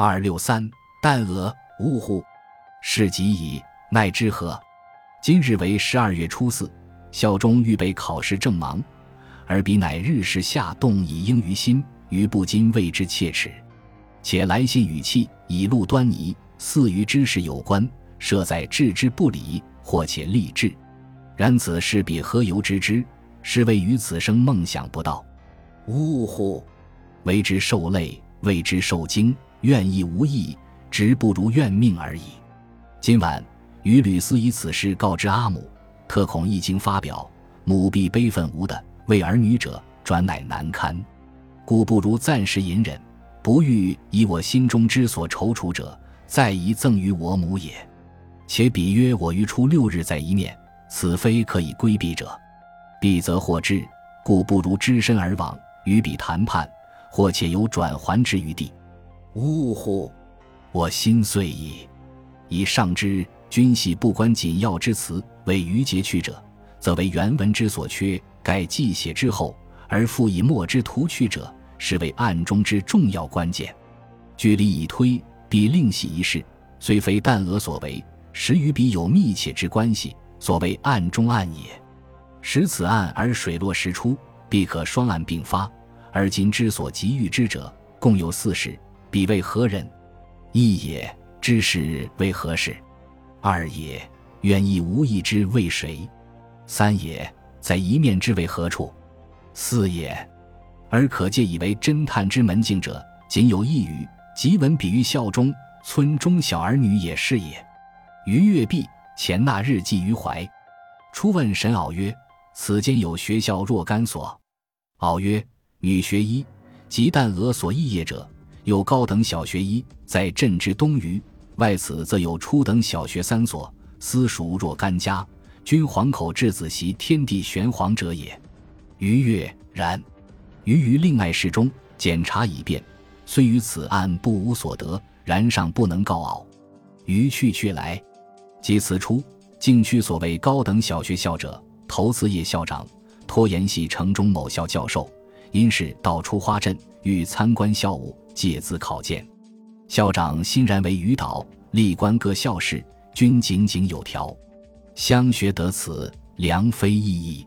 二六三，旦娥，呜呼！是极矣，奈之何？今日为十二月初四，孝忠预备考试正忙，而彼乃日时下动以应于心，余不禁为之切齿。且来信语气以露端倪，似与之事有关，设在置之不理，或且立志。然此事彼何由知之？是谓于此生梦想不到。呜呼！为之受累，为之受惊，愿意无益，直不如愿命而已。今晚与吕思以此事告知阿母，特恐一经发表，母必悲愤无的，为儿女者转乃难堪，故不如暂时隐忍，不欲以我心中之所踌躇者，再移赠于我母也。且彼曰我于初六日再一面，此非可以规避者，必则获之，故不如只身而往，与彼谈判，或且有转还之余地。呜呼！我心碎矣。以上之君系不关紧要之词为余节去者，则为原文之所缺；盖既写之后而复以墨之图去者，是为暗中之重要关键。据理以推，必另系一事，虽非旦娥所为，实与彼有密切之关系，所谓暗中暗也。使此案而水落石出，必可双案并发。而今之所急欲之者，共有四事，彼为何人？一也。知是为何事？二也，愿意无意之为谁？三也，在一面之为何处？四也，而可借以为侦探之门径者，仅有一语，即闻比喻孝中村中小儿女也是也。于月毕，前纳日记于怀。初问沈敖曰：“此间有学校若干所？”敖曰：“女学医，即旦娥所肄业者。”有高等小学一，在镇之东隅，外此则有初等小学三所，私塾若干家，均皇口至子习天地玄黄者也。余曰：然。余于另爱事中检查已遍，虽于此案不无所得，然尚不能告傲。余去去来，即此初，境区所谓高等小学校者，头次业校长托延系城中某校教授，因是到出花镇，欲参观校务。借资考见，校长欣然为余导，历官各校事，均井井有条。乡学得此，良非异议。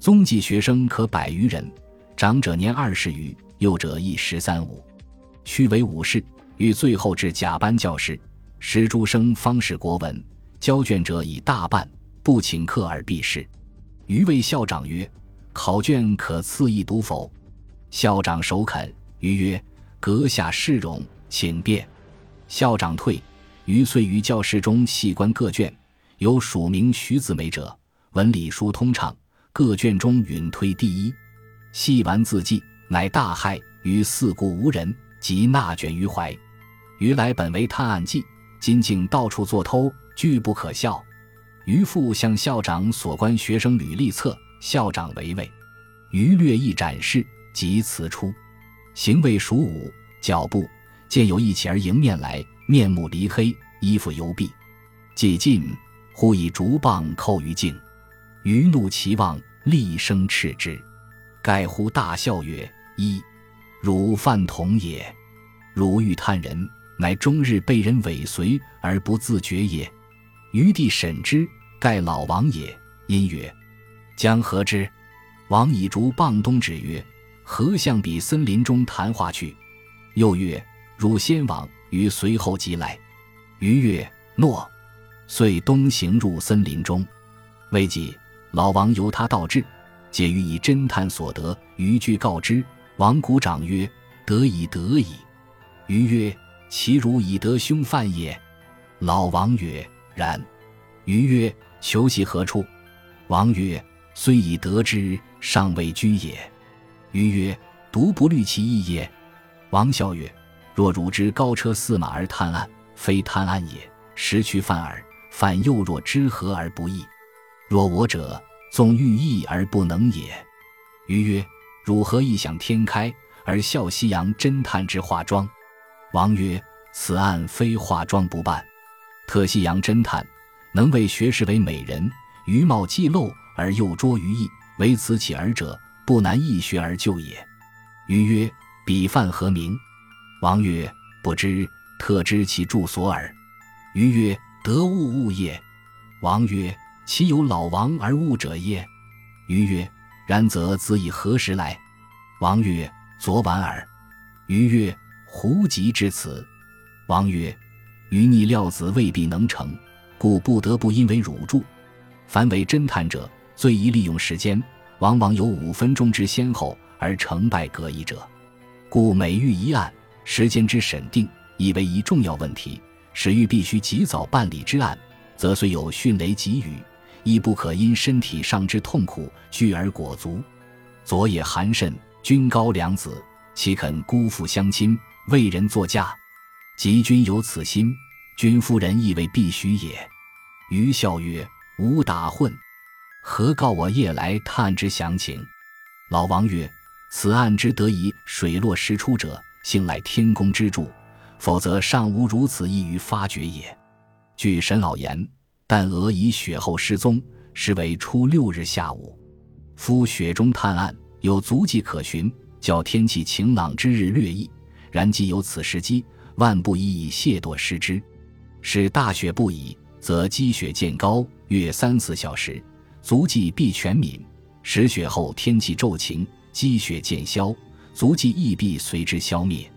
宗记学生可百余人，长者年二十余，幼者亦十三五。须为武士，欲最后至甲班教师，时诸生方是国文。交卷者以大半，不请客而避试。余谓校长曰：“考卷可赐一读否？”校长首肯。余曰。阁下试容，请便。校长退，余遂于教室中细观各卷，有署名徐子梅者，文理书通畅，各卷中允推第一。细完字迹，乃大骇，于四顾无人，即纳卷于怀。余来本为探案记，今竟到处作偷，拒不可笑。余复向校长所观学生履历册，校长为畏。余略一展示，即辞出。行为属武，脚步见有一起而迎面来，面目离黑，衣服犹蔽。既近，忽以竹棒扣于颈，余怒其望，厉声斥之。盖乎大笑曰：“一，汝犯同也。汝欲探人，乃终日被人尾随而不自觉也。”余弟审之，盖老王也。因曰：“将何之？”王以竹棒东指曰。何向彼森林中谈话去？又曰：“汝先往，于随后即来。”余曰：“诺。”遂东行入森林中。未几，老王由他道至，解于以侦探所得，余具告知。王鼓掌曰：“得以得矣。”余曰：“其如以得凶犯也？”老王曰：“然。”余曰：“求其何处？”王曰：“虽已得之，尚未居也。”余曰：“独不虑其意也。”王笑曰：“若汝之高车驷马而探案，非探案也，实去犯耳。犯又若知何而不义？若我者，纵欲义而不能也。”余曰：“汝何异想天开而笑西洋侦探之化妆？”王曰：“此案非化妆不办，特西洋侦探能为学士为美人，余貌既露而又拙于义，为此起而者。”不难易学而就也。余曰：“彼犯何名？”王曰：“不知，特知其住所耳。余曰：得物物也。王曰：其有老王而物者耶？余曰：然则子以何时来？王曰：昨晚耳。余曰：胡急至此？王曰：余逆料子未必能成，故不得不因为汝助。凡为侦探者，最宜利用时间，往往有五分钟之先后，而成败各异者。故每遇一案，时间之审定，亦为一重要问题。使欲必须及早办理之案，则虽有迅雷急雨，亦不可因身体上之痛苦拒而裹足。昨夜寒甚，君高良子，岂肯辜负乡亲，为人作嫁？及君有此心，君夫人亦为必须也。余笑曰：“吾打混，何告我夜来探之详情？”老王曰：“此案之得以水落石出者，幸赖天公之助。”否则尚无如此易于发觉也。据沈老言，但俄以雪后失踪，实为初六日下午。夫雪中探案有足迹可寻，较天气晴朗之日略易。然既有此时机，万不宜以懈惰失之。是大雪不已，则积雪渐高，约三四小时，足迹必全泯；时雪后天气骤晴，积雪渐消，足迹亦必随之消灭。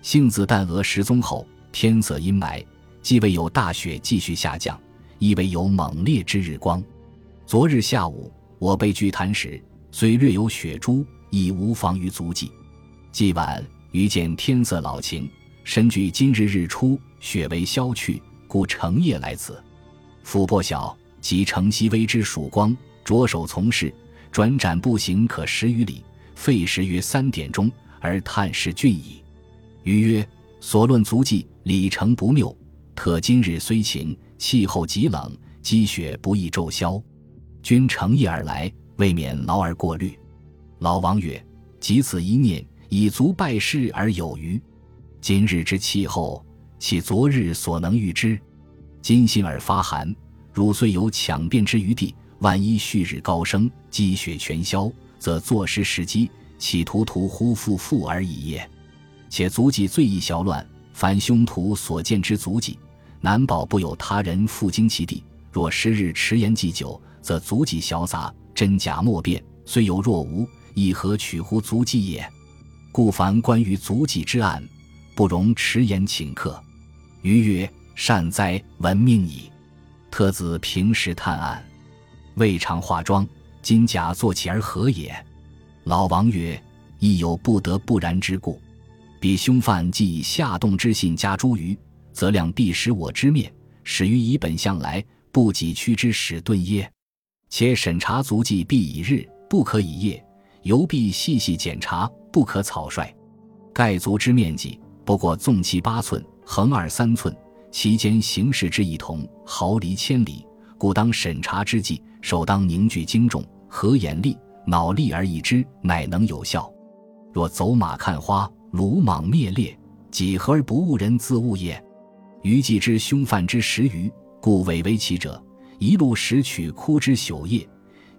幸子旦娥失踪后，天色阴霾，既未有大雪继续下降，亦未有猛烈之日光。昨日下午，我被拒谈时，虽略有雪珠，亦无妨于足迹。既晚，余见天色老晴，深据今日日出，雪未消去，故乘夜来此。俯破晓，即乘西微之曙光，着手从事，转辗步行可十余里，费时约三点钟，而探视郡矣。余曰：“所论足迹，里程不谬。特今日虽晴，气候极冷，积雪不易骤消。君乘意而来，未免劳而过虑。”老王曰：“即此一念，以足拜事而有余。今日之气候，岂昨日所能预知？今心而发寒，汝虽有抢辩之余地，万一旭日高升，积雪全消，则坐失时机，企图屠乎复复而已也。”且足迹最易淆乱，凡凶徒所见之足迹，难保不有他人附经其地。若时日迟延既久，则足迹小杂，真假莫辨。虽有若无，亦何取乎足迹也？故凡关于足迹之案，不容迟延请客。余曰：“善哉，闻命矣。”特子平时探案，未尝化妆，今假作起而何也？老王曰：“亦有不得不然之故。”彼凶犯既以下动之信加诸于，则量必使我之面，始于以本相来，不己屈之使遁耶？且审查足迹必以日，不可以夜；犹必细细检查，不可草率。盖足之面积不过纵七八寸，横二三寸，其间形式之异同，毫厘千里，故当审查之际，首当凝聚精重，合眼力、脑力而易之，乃能有效。若走马看花。鲁莽灭裂，几何而不误人自误也？余既知凶犯之时余，故委为其者，一路拾取枯枝朽叶，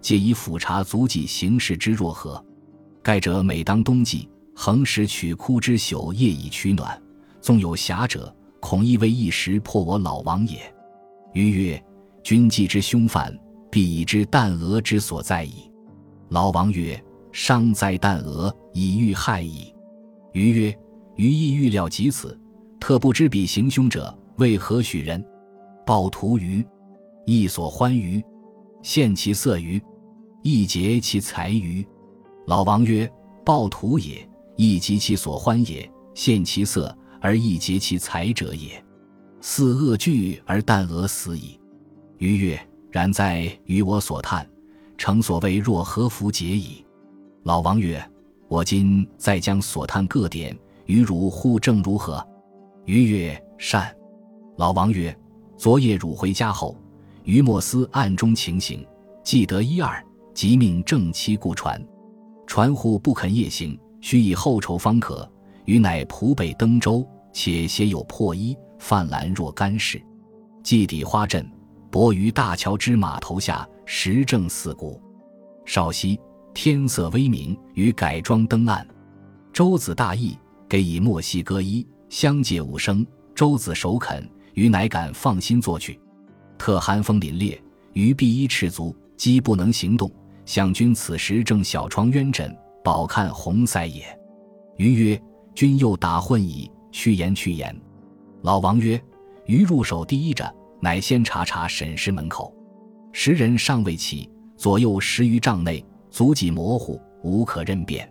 皆以俯察足迹行事之若何？盖者每当冬季，横拾取枯枝朽叶以取暖，纵有暇者，恐亦为一时破我老王也。余曰：君既知凶犯，必已知旦娥之所在矣。老王曰：伤哉旦娥，以欲害矣。余曰：“余亦预料及此，特不知彼行凶者为何许人？暴徒余，亦所欢余，献其色余，亦劫其财余。”老王曰：“暴徒也，亦及其所欢也；献其色而亦劫其财者也。似恶惧而旦娥死矣。”余曰：“然在于我所叹，诚所谓若何弗解矣。”老王曰。我今再将所叹各点与汝互证如何？余曰：善。老王曰：昨夜汝回家后，余莫思暗中情形，记得一二，即命正妻雇船。船户不肯夜行，须以后筹方可。余乃仆北登舟，且携有破衣，泛蓝若干事。既抵花阵，泊于大桥之码头下，时正四鼓。少息。天色微明，与改装登岸。周子大义，给以墨西哥衣，相借五声。周子首肯，余乃敢放心作去。特寒风凛冽，余必衣赤足，饥不能行动。想君此时正小床鸳枕，饱看红腮也。余曰：君又打混矣。去言去言。老王曰：余入手第一着，乃先查查审视门口。时人尚未起，左右十余丈内，足迹模糊，无可认辨。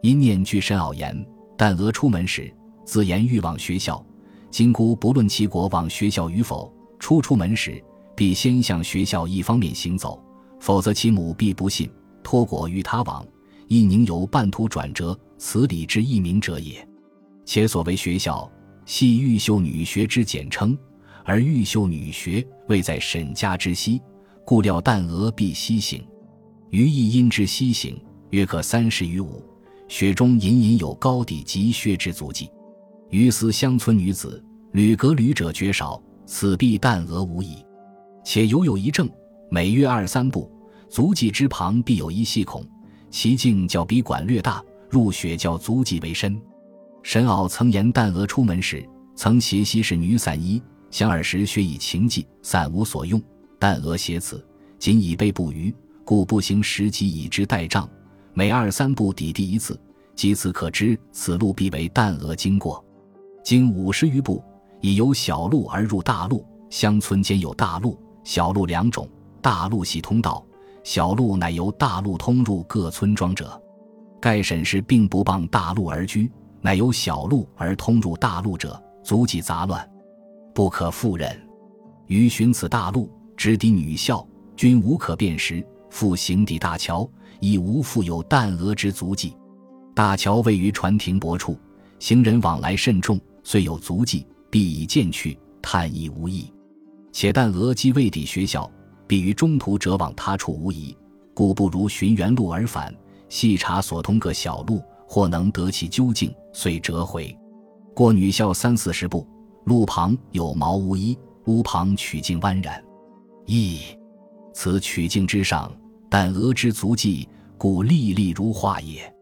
因念具深奥言，但俄出门时，自言欲往学校。今姑不论其国往学校与否，初出门时，必先向学校一方面行走，否则其母必不信，托果与他往，亦宁有半途转折，此理之一明者也。且所谓学校，系玉秀女学之简称，而玉秀女学位在沈家之西，故料旦娥必西行。余亦因之西行，约可三十余五，雪中隐隐有高底及靴之足迹。余思乡村女子屡革屡者绝少，此必旦娥无疑。且犹有一证，每约二三步，足迹之旁必有一细孔，其径较比管略大，入雪较足迹为深。沈媪曾言，旦娥出门时曾携昔是女散衣，想尔时学以情迹，散无所用。旦娥携此，仅以备不虞，故步行十几以之代丈，每二三步抵地一次。即此可知，此路必为旦娥经过。经五十余步，已由小路而入大路。乡村间有大路、小路两种，大路系通道，小路乃由大路通入各村庄者。盖沈氏并不傍大路而居。乃由小路而通入大路者，足迹杂乱，不可复认。于寻此大路，直抵女校，均无可辨识。复行抵大桥，亦无复有旦娥之足迹。大桥位于船停泊处，行人往来甚众，虽有足迹，必已渐去，探亦无益。且旦娥既未抵学校，必于中途折往他处无疑，故不如寻原路而返，细查所通各小路。或能得其究竟，遂折回。过女校三四十步，路旁有茅屋一，屋旁曲径蜿蜒。噫！此曲径之上，但鹅之足迹，故历历如画也。